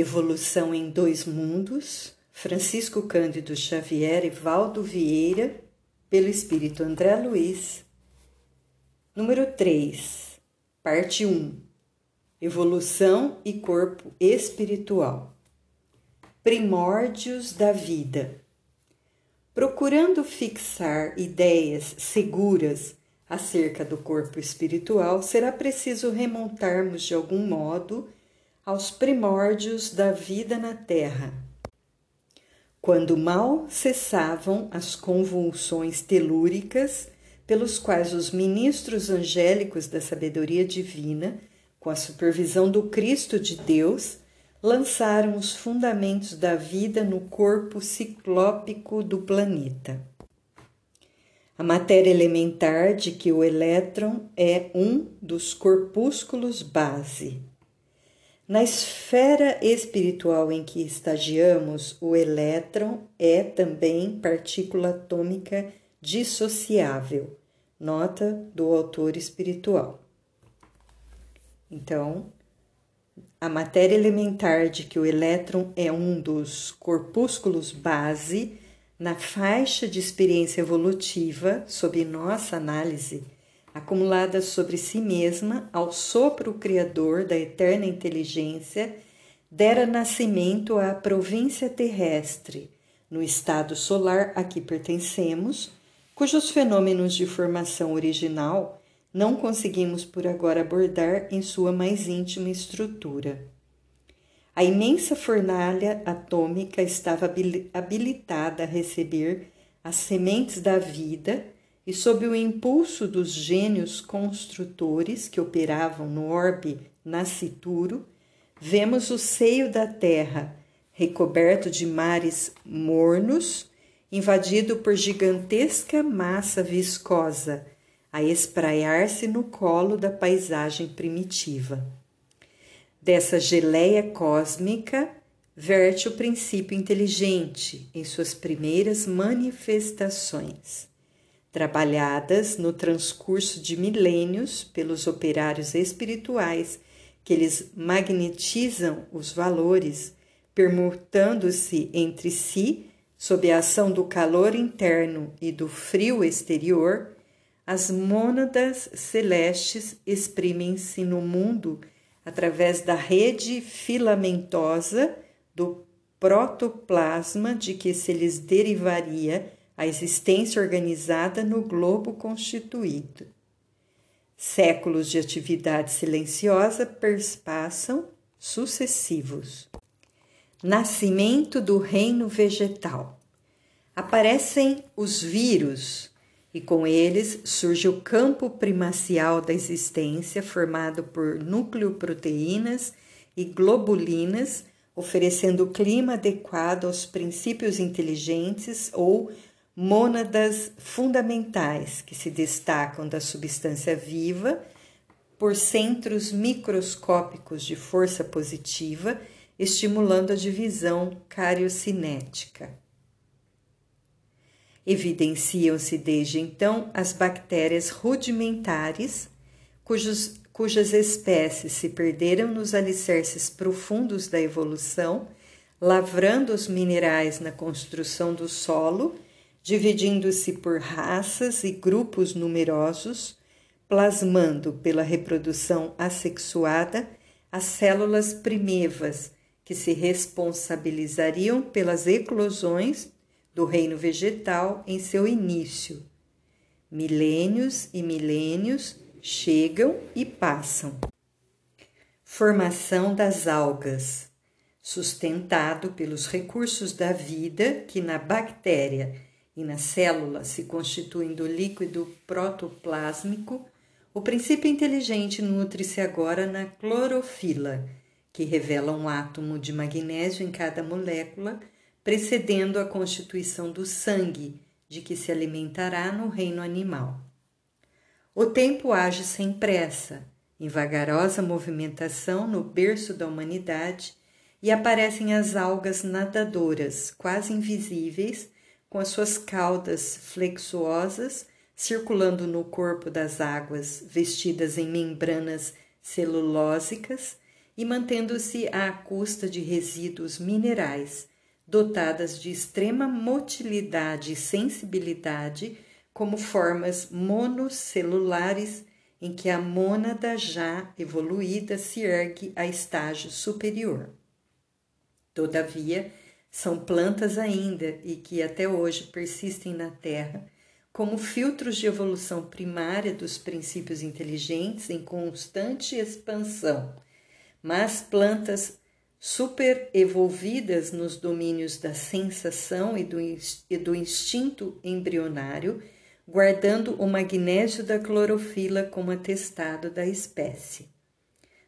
Evolução em Dois Mundos, Francisco Cândido Xavier e Valdo Vieira, pelo Espírito André Luiz. Número 3, parte 1 Evolução e Corpo Espiritual. Primórdios da Vida. Procurando fixar ideias seguras acerca do corpo espiritual, será preciso remontarmos de algum modo aos primórdios da vida na Terra. Quando mal cessavam as convulsões telúricas pelos quais os ministros angélicos da sabedoria divina, com a supervisão do Cristo de Deus, lançaram os fundamentos da vida no corpo ciclópico do planeta. A matéria elementar de que o elétron é um dos corpúsculos base. Na esfera espiritual em que estagiamos, o elétron é também partícula atômica dissociável. Nota do autor espiritual. Então, a matéria elementar de que o elétron é um dos corpúsculos base na faixa de experiência evolutiva, sob nossa análise, acumulada sobre si mesma ao sopro criador da eterna inteligência, dera nascimento à província terrestre, no estado solar a que pertencemos, cujos fenômenos de formação original não conseguimos por agora abordar em sua mais íntima estrutura. A imensa fornalha atômica estava habilitada a receber as sementes da vida e sob o impulso dos gênios construtores que operavam no orbe nascituro, vemos o seio da terra recoberto de mares mornos, invadido por gigantesca massa viscosa, a espraiar-se no colo da paisagem primitiva. Dessa geleia cósmica verte o princípio inteligente em suas primeiras manifestações trabalhadas no transcurso de milênios pelos operários espirituais, que eles magnetizam os valores, permutando-se entre si, sob a ação do calor interno e do frio exterior, as mônadas celestes exprimem-se no mundo através da rede filamentosa do protoplasma de que se lhes derivaria a existência organizada no globo constituído. Séculos de atividade silenciosa perspassam sucessivos. Nascimento do reino vegetal. Aparecem os vírus e com eles surge o campo primacial da existência formado por núcleo-proteínas e globulinas, oferecendo o clima adequado aos princípios inteligentes ou mônadas fundamentais que se destacam da substância viva por centros microscópicos de força positiva, estimulando a divisão cariocinética. Evidenciam-se desde então as bactérias rudimentares, cujos, cujas espécies se perderam nos alicerces profundos da evolução, lavrando os minerais na construção do solo dividindo-se por raças e grupos numerosos, plasmando pela reprodução assexuada as células primevas que se responsabilizariam pelas eclosões do reino vegetal em seu início. Milênios e milênios chegam e passam. Formação das algas, sustentado pelos recursos da vida que na bactéria e na célula se constituem do líquido protoplásmico, o princípio inteligente nutre-se agora na clorofila, que revela um átomo de magnésio em cada molécula, precedendo a constituição do sangue, de que se alimentará no reino animal. O tempo age sem pressa, em vagarosa movimentação no berço da humanidade, e aparecem as algas nadadoras, quase invisíveis, com as suas caudas flexuosas circulando no corpo das águas, vestidas em membranas celulósicas e mantendo-se à custa de resíduos minerais, dotadas de extrema motilidade e sensibilidade, como formas monocelulares em que a mônada já evoluída se ergue a estágio superior. Todavia, são plantas ainda e que até hoje persistem na Terra como filtros de evolução primária dos princípios inteligentes em constante expansão, mas plantas super evolvidas nos domínios da sensação e do, e do instinto embrionário, guardando o magnésio da clorofila como atestado da espécie.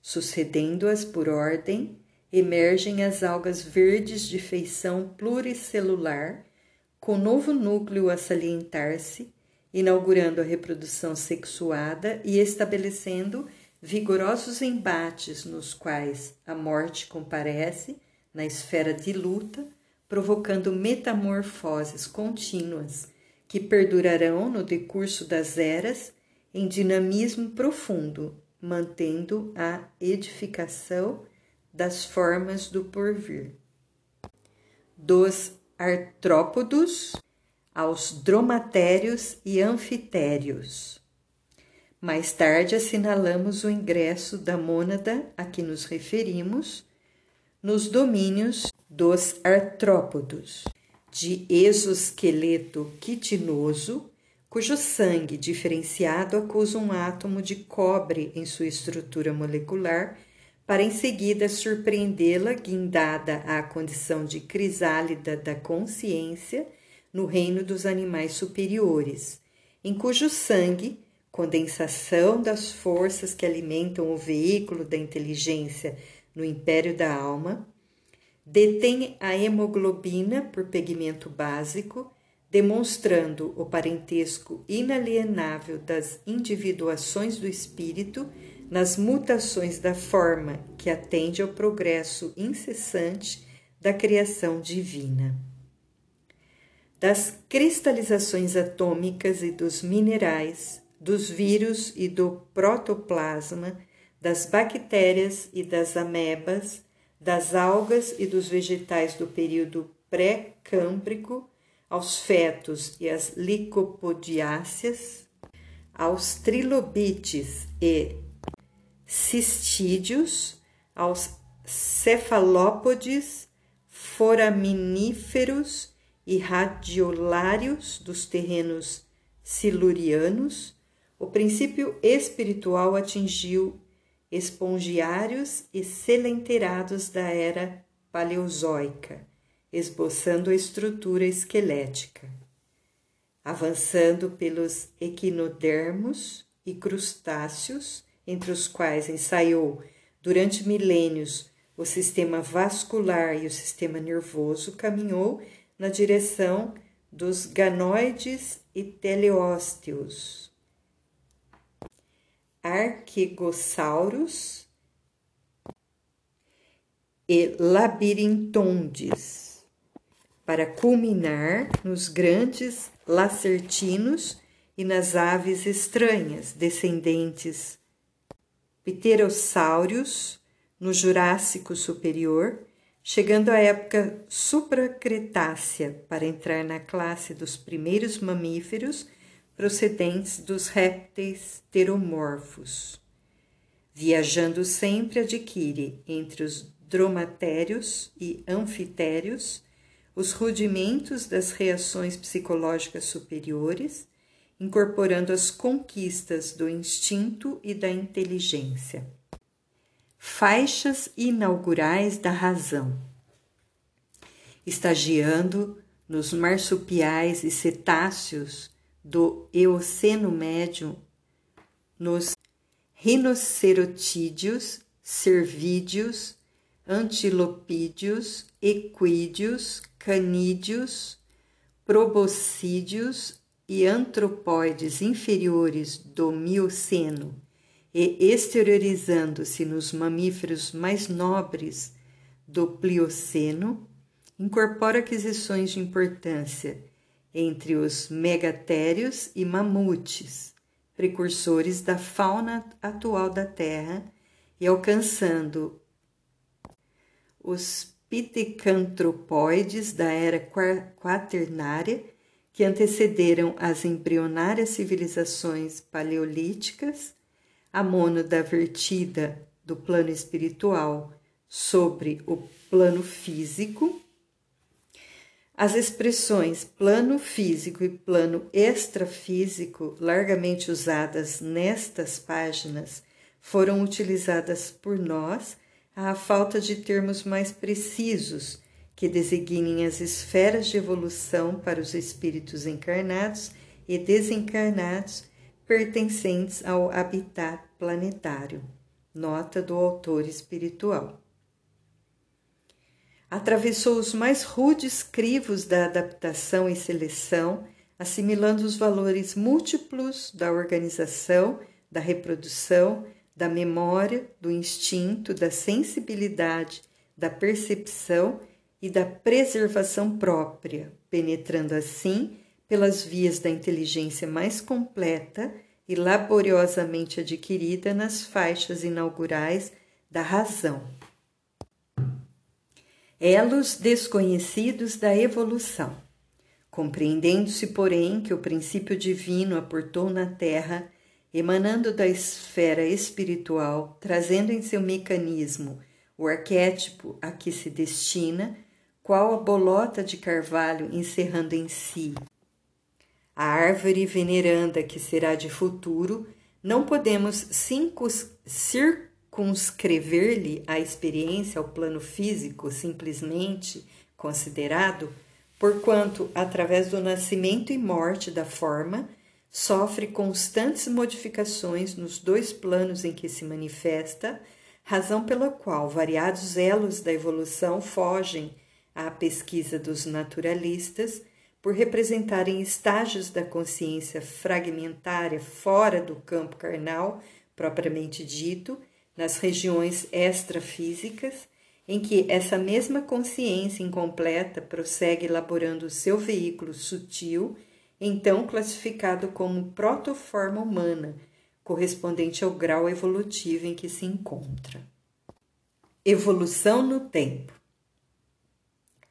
Sucedendo-as por ordem, emergem as algas verdes de feição pluricelular, com novo núcleo a salientar-se, inaugurando a reprodução sexuada e estabelecendo vigorosos embates nos quais a morte comparece na esfera de luta, provocando metamorfoses contínuas que perdurarão no decurso das eras em dinamismo profundo, mantendo a edificação das formas do porvir. Dos artrópodos aos dromatérios e anfitérios. Mais tarde assinalamos o ingresso da mônada a que nos referimos nos domínios dos artrópodos, de exoesqueleto quitinoso, cujo sangue diferenciado acusa um átomo de cobre em sua estrutura molecular, para em seguida surpreendê-la guindada à condição de crisálida da consciência no reino dos animais superiores, em cujo sangue condensação das forças que alimentam o veículo da inteligência no império da alma, detém a hemoglobina por pigmento básico, demonstrando o parentesco inalienável das individuações do espírito nas mutações da forma que atende ao progresso incessante da criação divina. Das cristalizações atômicas e dos minerais, dos vírus e do protoplasma, das bactérias e das amebas, das algas e dos vegetais do período pré-câmbrico, aos fetos e às licopodiáceas, aos trilobites e cistídeos, aos cefalópodes, foraminíferos e radiolários dos terrenos silurianos, o princípio espiritual atingiu espongiários e selenteirados da era paleozoica, esboçando a estrutura esquelética. Avançando pelos equinodermos e crustáceos, entre os quais ensaiou durante milênios o sistema vascular e o sistema nervoso, caminhou na direção dos ganoides e teleósteos. Arquegossauros e labirintondes, para culminar nos grandes lacertinos e nas aves estranhas descendentes pterossáurios no Jurássico Superior, chegando à época supracretácea para entrar na classe dos primeiros mamíferos procedentes dos répteis teromorfos. Viajando sempre adquire entre os dromatérios e anfitérios os rudimentos das reações psicológicas superiores, incorporando as conquistas do instinto e da inteligência. Faixas inaugurais da razão. Estagiando nos marsupiais e cetáceos do Eoceno Médio nos rinocerotídeos, cervídeos, antilopídeos, equídeos, canídeos, proboscídeos e antropóides inferiores do Mioceno e exteriorizando-se nos mamíferos mais nobres do Plioceno, incorpora aquisições de importância entre os megatérios e mamutes, precursores da fauna atual da Terra, e alcançando os pitecantropóides da era quaternária, que antecederam as embrionárias civilizações paleolíticas, a mônada vertida do plano espiritual sobre o plano físico, as expressões plano físico e plano extrafísico, largamente usadas nestas páginas, foram utilizadas por nós à falta de termos mais precisos que designem as esferas de evolução para os espíritos encarnados e desencarnados pertencentes ao habitat planetário. Nota do autor espiritual atravessou os mais rudes crivos da adaptação e seleção, assimilando os valores múltiplos da organização, da reprodução, da memória, do instinto, da sensibilidade, da percepção e da preservação própria, penetrando assim pelas vias da inteligência mais completa e laboriosamente adquirida nas faixas inaugurais da razão elos desconhecidos da evolução. Compreendendo-se, porém, que o princípio divino aportou na Terra, emanando da esfera espiritual, trazendo em seu mecanismo o arquétipo a que se destina, qual a bolota de carvalho encerrando em si. A árvore veneranda que será de futuro, não podemos circunscrever conscrever-lhe a experiência ao plano físico simplesmente considerado, porquanto, através do nascimento e morte da forma, sofre constantes modificações nos dois planos em que se manifesta, razão pela qual variados elos da evolução fogem à pesquisa dos naturalistas por representarem estágios da consciência fragmentária fora do campo carnal propriamente dito nas regiões extrafísicas, em que essa mesma consciência incompleta prossegue elaborando o seu veículo sutil, então classificado como protoforma humana, correspondente ao grau evolutivo em que se encontra. Evolução no tempo.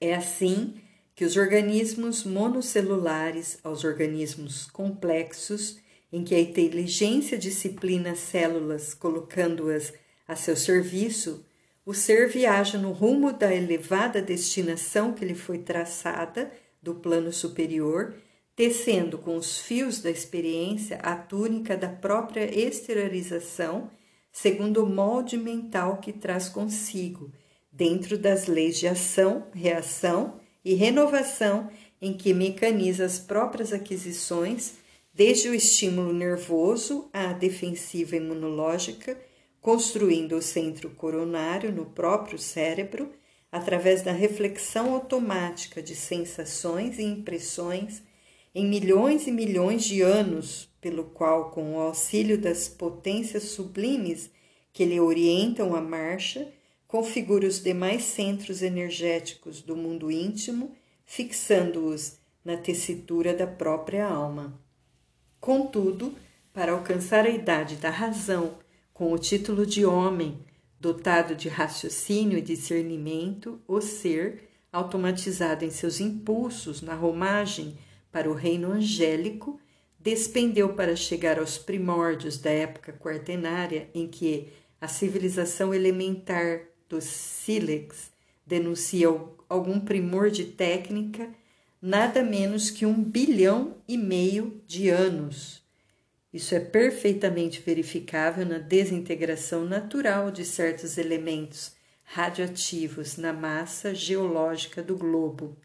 É assim que os organismos monocelulares aos organismos complexos em que a inteligência disciplina as células, colocando-as a seu serviço, o ser viaja no rumo da elevada destinação que lhe foi traçada do plano superior, tecendo com os fios da experiência a túnica da própria exteriorização, segundo o molde mental que traz consigo, dentro das leis de ação, reação e renovação em que mecaniza as próprias aquisições desde o estímulo nervoso à defensiva imunológica, construindo o centro coronário no próprio cérebro através da reflexão automática de sensações e impressões em milhões e milhões de anos, pelo qual, com o auxílio das potências sublimes que lhe orientam a marcha, configura os demais centros energéticos do mundo íntimo, fixando-os na tessitura da própria alma. Contudo, para alcançar a idade da razão, com o título de homem, dotado de raciocínio e discernimento, o ser, automatizado em seus impulsos na romagem para o reino angélico, despendeu para chegar aos primórdios da época quartenária em que a civilização elementar dos sílex denuncia algum primor de técnica nada menos que um bilhão e meio de anos. Isso é perfeitamente verificável na desintegração natural de certos elementos radioativos na massa geológica do globo,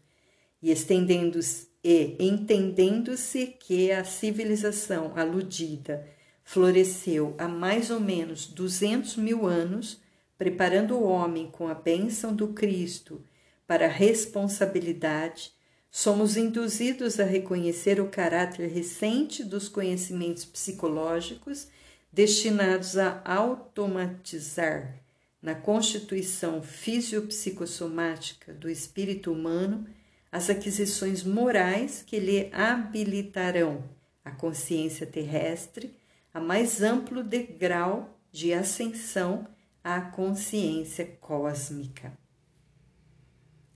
e estendendo-se e entendendo-se que a civilização aludida floresceu há mais ou menos 200 mil anos, preparando o homem com a bênção do Cristo para a responsabilidade somos induzidos a reconhecer o caráter recente dos conhecimentos psicológicos destinados a automatizar na constituição fisiopsicossomática do espírito humano as aquisições morais que lhe habilitarão a consciência terrestre a mais amplo degrau de ascensão à consciência cósmica.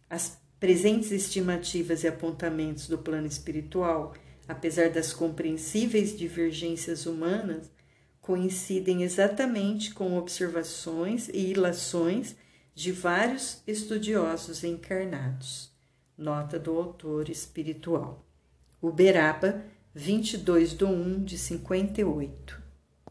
As presentes estimativas e apontamentos do plano espiritual, apesar das compreensíveis divergências humanas, coincidem exatamente com observações e ilações de vários estudiosos encarnados. Nota do autor espiritual. Uberaba, 22 de 1 de 58.